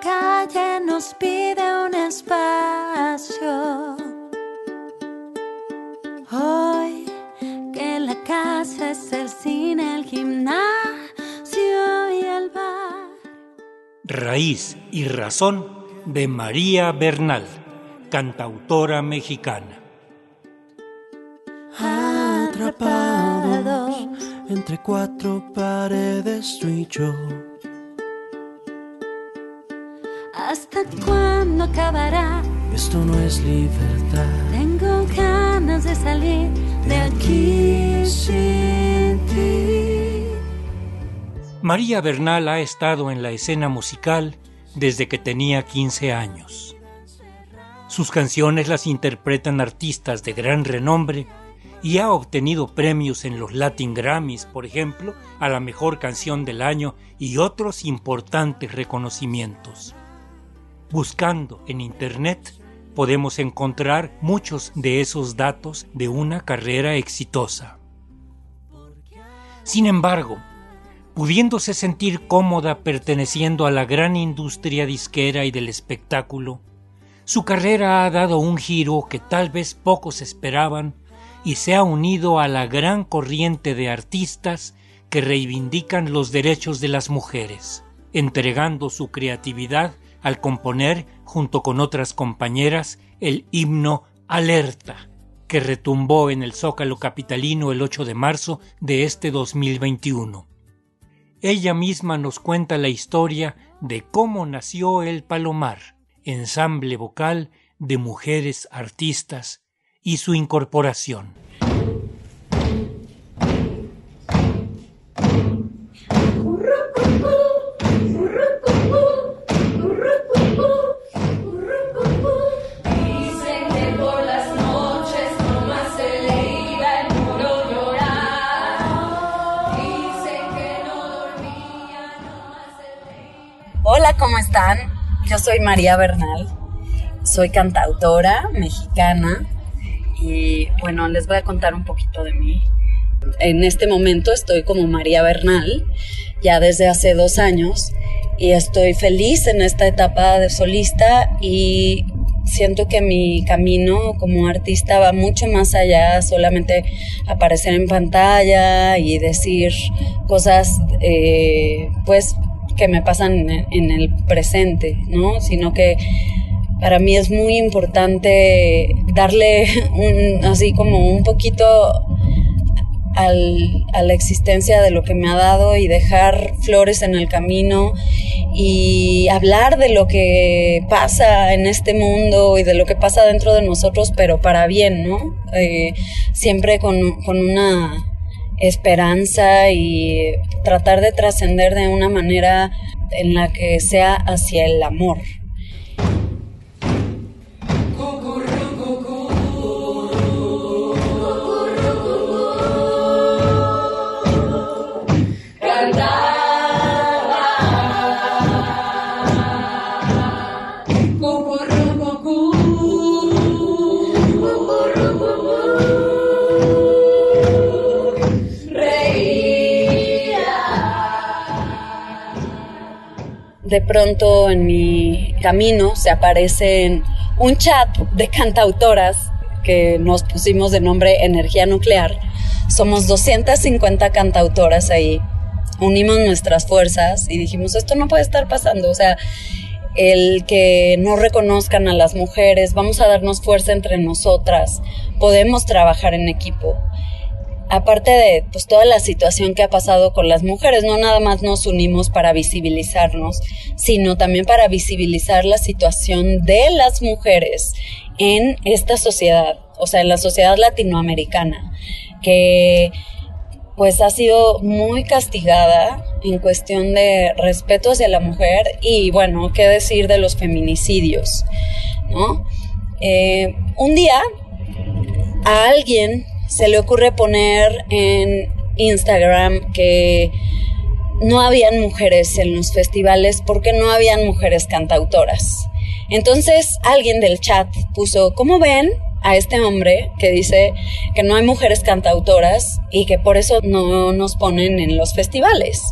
calle nos pide un espacio. Hoy que la casa es el cine, el gimnasio y el bar. Raíz y razón de María Bernal, cantautora mexicana. Atrapados entre cuatro paredes tú y yo. ¿Hasta cuándo acabará? Esto no es libertad. Tengo ganas de salir de aquí sin ti. María Bernal ha estado en la escena musical desde que tenía 15 años. Sus canciones las interpretan artistas de gran renombre y ha obtenido premios en los Latin Grammys, por ejemplo, a la mejor canción del año y otros importantes reconocimientos. Buscando en Internet podemos encontrar muchos de esos datos de una carrera exitosa. Sin embargo, pudiéndose sentir cómoda perteneciendo a la gran industria disquera y del espectáculo, su carrera ha dado un giro que tal vez pocos esperaban y se ha unido a la gran corriente de artistas que reivindican los derechos de las mujeres, entregando su creatividad al componer, junto con otras compañeras, el himno Alerta, que retumbó en el Zócalo Capitalino el 8 de marzo de este 2021. Ella misma nos cuenta la historia de cómo nació el Palomar, ensamble vocal de mujeres artistas, y su incorporación. Hola, ¿cómo están? Yo soy María Bernal, soy cantautora mexicana y bueno, les voy a contar un poquito de mí. En este momento estoy como María Bernal, ya desde hace dos años, y estoy feliz en esta etapa de solista y siento que mi camino como artista va mucho más allá solamente aparecer en pantalla y decir cosas eh, pues que me pasan en, el presente, ¿no? Sino que para mí es muy importante darle un, así como un poquito al, a la existencia de lo que me ha dado y dejar flores en el camino y hablar de lo que pasa en este mundo y de lo que pasa dentro de nosotros, pero para bien, ¿no? Eh, siempre con, con una esperanza y tratar de trascender de una manera en la que sea hacia el amor. De pronto en mi camino se aparece un chat de cantautoras que nos pusimos de nombre Energía Nuclear. Somos 250 cantautoras ahí. Unimos nuestras fuerzas y dijimos, esto no puede estar pasando. O sea, el que no reconozcan a las mujeres, vamos a darnos fuerza entre nosotras, podemos trabajar en equipo aparte de pues, toda la situación que ha pasado con las mujeres, no nada más nos unimos para visibilizarnos, sino también para visibilizar la situación de las mujeres en esta sociedad, o sea, en la sociedad latinoamericana, que pues ha sido muy castigada en cuestión de respeto hacia la mujer y bueno, qué decir de los feminicidios, ¿no? Eh, un día a alguien se le ocurre poner en Instagram que no habían mujeres en los festivales porque no habían mujeres cantautoras. Entonces alguien del chat puso, ¿cómo ven a este hombre que dice que no hay mujeres cantautoras y que por eso no nos ponen en los festivales?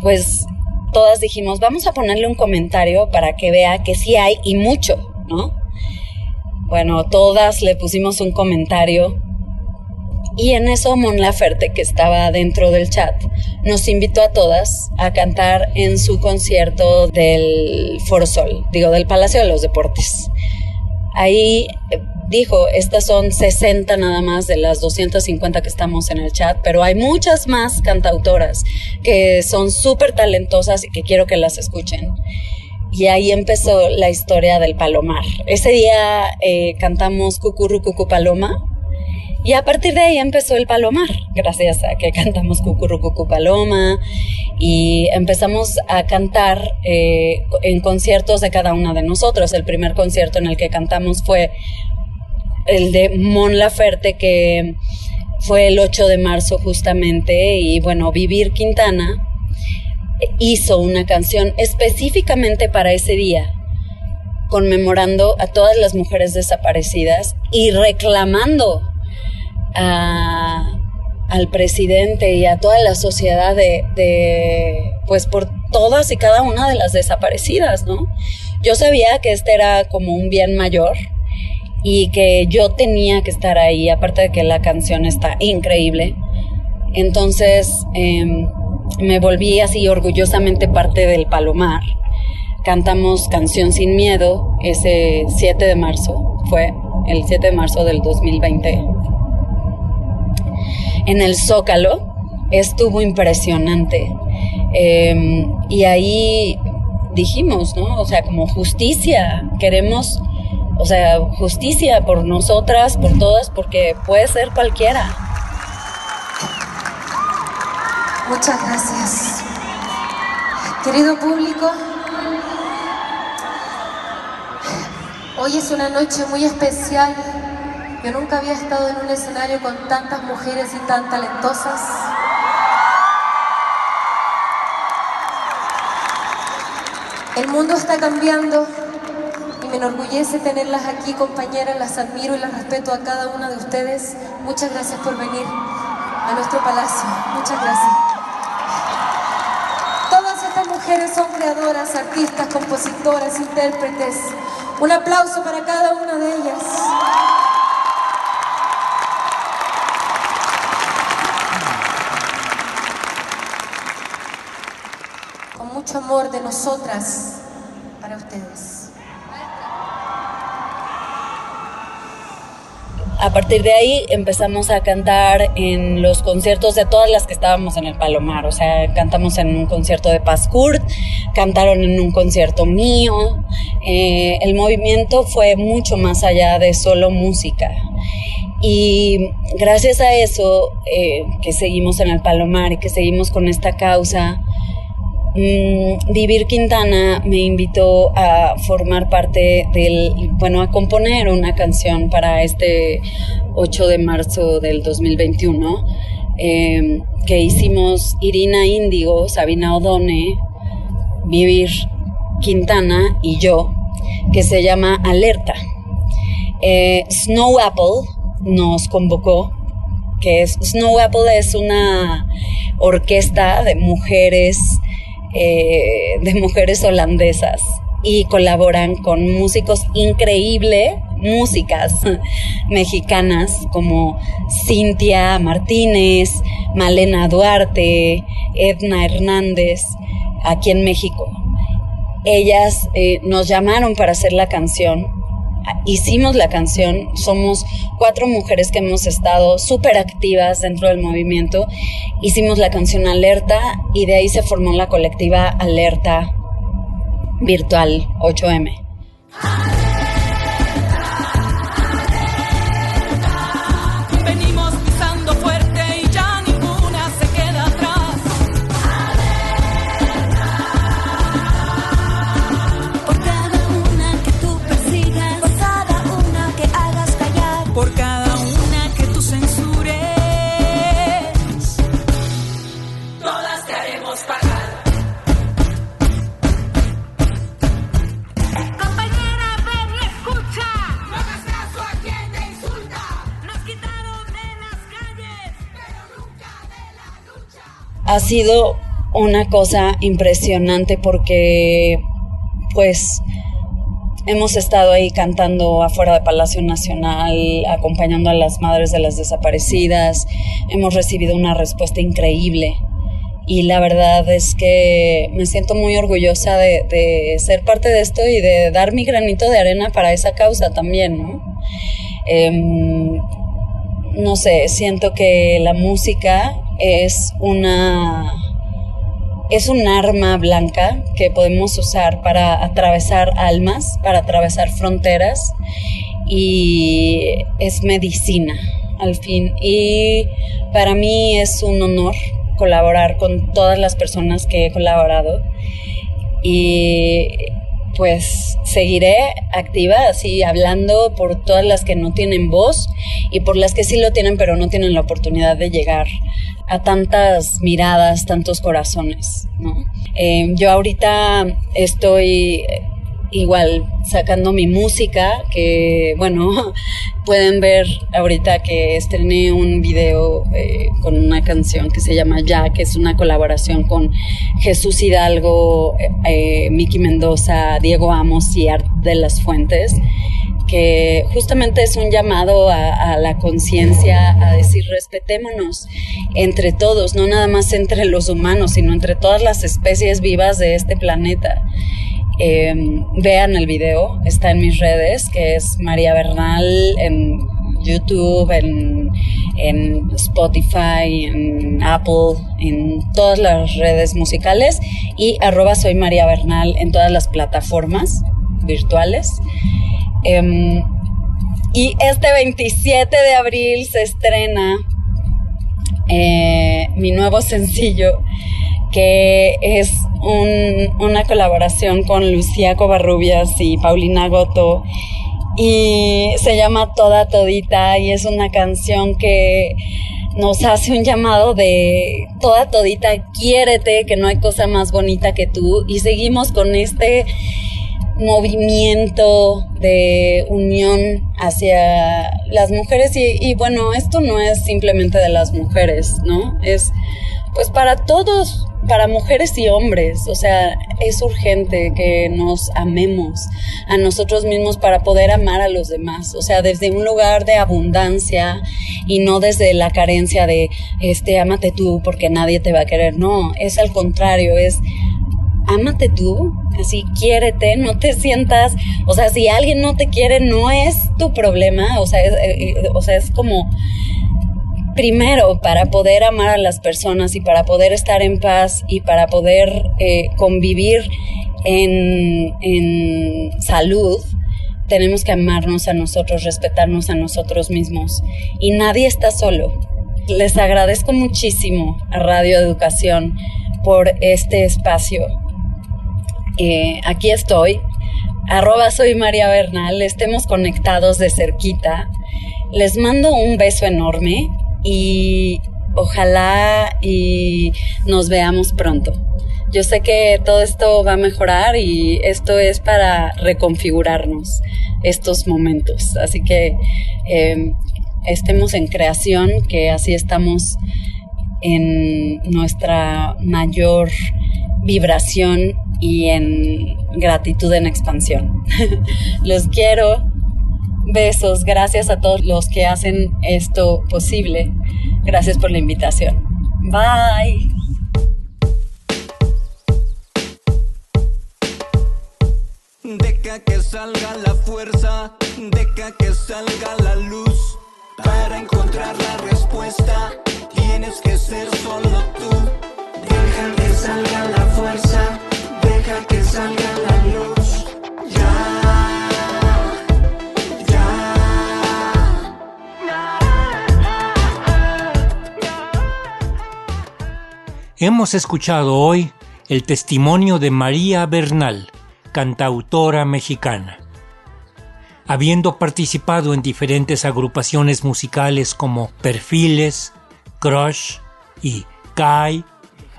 Pues todas dijimos, vamos a ponerle un comentario para que vea que sí hay y mucho, ¿no? Bueno, todas le pusimos un comentario y en eso Mon Laferte, que estaba dentro del chat, nos invitó a todas a cantar en su concierto del Foro Sol, digo, del Palacio de los Deportes. Ahí eh, dijo, estas son 60 nada más de las 250 que estamos en el chat, pero hay muchas más cantautoras que son súper talentosas y que quiero que las escuchen. Y ahí empezó la historia del Palomar. Ese día eh, cantamos Cucurru Cucu Paloma, y a partir de ahí empezó el Palomar, gracias a que cantamos Cucurru Cucu Paloma y empezamos a cantar eh, en conciertos de cada una de nosotros. El primer concierto en el que cantamos fue el de Mon Laferte, que fue el 8 de marzo justamente, y bueno, Vivir Quintana hizo una canción específicamente para ese día, conmemorando a todas las mujeres desaparecidas y reclamando al presidente y a toda la sociedad de, pues por todas y cada una de las desaparecidas, ¿no? Yo sabía que este era como un bien mayor y que yo tenía que estar ahí, aparte de que la canción está increíble. Entonces eh, me volví así orgullosamente parte del Palomar. Cantamos Canción sin Miedo ese 7 de marzo, fue el 7 de marzo del 2020 en el Zócalo estuvo impresionante. Eh, y ahí dijimos, ¿no? O sea, como justicia, queremos, o sea, justicia por nosotras, por todas, porque puede ser cualquiera. Muchas gracias. Querido público, hoy es una noche muy especial yo nunca había estado en un escenario con tantas mujeres y tan talentosas. El mundo está cambiando y me enorgullece tenerlas aquí, compañeras. Las admiro y las respeto a cada una de ustedes. Muchas gracias por venir a nuestro palacio. Muchas gracias. Todas estas mujeres son creadoras, artistas, compositoras, intérpretes. Un aplauso para cada una de ellas. Mucho amor de nosotras para ustedes. A partir de ahí empezamos a cantar en los conciertos de todas las que estábamos en el Palomar. O sea, cantamos en un concierto de Paz Kurt, cantaron en un concierto mío. Eh, el movimiento fue mucho más allá de solo música. Y gracias a eso, eh, que seguimos en el Palomar y que seguimos con esta causa, Mm, Vivir Quintana me invitó a formar parte del, bueno, a componer una canción para este 8 de marzo del 2021 em, que hicimos Irina Índigo, Sabina Odone, Vivir Quintana y yo, que se llama Alerta. Eh, Snow Apple nos convocó, que es, Snow Apple es una orquesta de mujeres eh, de mujeres holandesas y colaboran con músicos increíbles, músicas mexicanas como Cintia Martínez, Malena Duarte, Edna Hernández, aquí en México. Ellas eh, nos llamaron para hacer la canción hicimos la canción, somos cuatro mujeres que hemos estado súper activas dentro del movimiento, hicimos la canción Alerta y de ahí se formó la colectiva Alerta Virtual 8M. Ha sido una cosa impresionante porque pues hemos estado ahí cantando afuera de Palacio Nacional, acompañando a las madres de las desaparecidas, hemos recibido una respuesta increíble y la verdad es que me siento muy orgullosa de, ser parte de esto y de dar mi granito de arena para esa causa también, ¿no? Em, no sé, siento que la música es una es un arma blanca que podemos usar para atravesar almas, para atravesar fronteras y es medicina al fin. Y para mí es un honor colaborar con todas las personas que he colaborado y pues seguiré activa, así hablando por todas las que no tienen voz y por las que sí lo tienen pero no tienen la oportunidad de llegar a tantas miradas, tantos corazones. Eh, yo ahorita estoy igual sacando mi música, que bueno, pueden ver ahorita que estrené un video eh, con una canción que se llama Ya, que es una colaboración con Jesús Hidalgo, eh, Miki Mendoza, Diego Amos y Art de las Fuentes que justamente es un llamado a, la conciencia, a decir respetémonos entre todos, no nada más entre los humanos, sino entre todas las especies vivas de este planeta. Em, vean el video, está en mis redes, que es María Bernal en YouTube, en, Spotify, en Apple, en todas las redes musicales y arroba Bernal en todas las plataformas virtuales. Em, y este 27 de abril se estrena eh, mi nuevo sencillo que es una colaboración con Lucía Covarrubias y Paulina Goto y se llama Toda Todita y es una canción que nos hace un llamado de toda todita, quiérete, que no hay cosa más bonita que tú y seguimos con este movimiento de unión hacia las mujeres. Y, y, bueno, esto no es simplemente de las mujeres, ¿no? Es pues para todos, para mujeres y hombres, o sea, es urgente que nos amemos a nosotros mismos para poder amar a los demás, o sea, desde un lugar de abundancia y no desde la carencia de, este, ámate tú porque nadie te va a querer, no, es al contrario, es ámate tú, así quiérete, no te sientas, o sea, si alguien no te quiere no es tu problema, o sea, es, eh, eh, o sea, es como primero para poder amar a las personas y para poder estar en paz y para poder eh, convivir en, en salud, tenemos que amarnos a nosotros, respetarnos a nosotros mismos. Y nadie está solo. Les agradezco muchísimo a Radio Educación por este espacio. Aquí estoy. Arroba soy María Bernal. Estemos conectados de cerquita. Les mando un beso enorme y ojalá y nos veamos pronto. Yo sé que todo esto va a mejorar y esto es para reconfigurarnos estos momentos. Así que em, estemos en creación, que así estamos en nuestra mayor vibración y en gratitud en expansión. Los quiero, Besos, gracias a todos los que hacen esto posible. Gracias por la invitación. Bye. Deja que salga la fuerza, deja que salga la luz. Para encontrar la respuesta, tienes que ser solo tú. Deja que salga la fuerza, que salga la luz. Ya. Hemos escuchado hoy el testimonio de María Bernal, cantautora mexicana. Habiendo participado en diferentes agrupaciones musicales como Perfiles, Crush y Kai,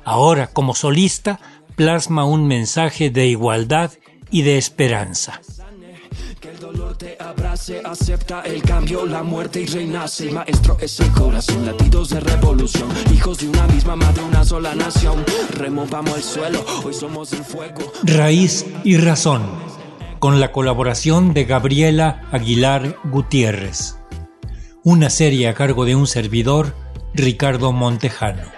ahora como solista plasma un mensaje de igualdad y de esperanza. dolor te abrace, acepta el cambio, la muerte y reinace. El maestro es el corazón, latidos de revolución. Hijos de una misma madre, una sola nación. Removamos el suelo, hoy somos el fuego. Raíz y razón, con la colaboración de Gabriela Aguilar Gutiérrez. Una serie a cargo de un servidor, Ricardo Montejano.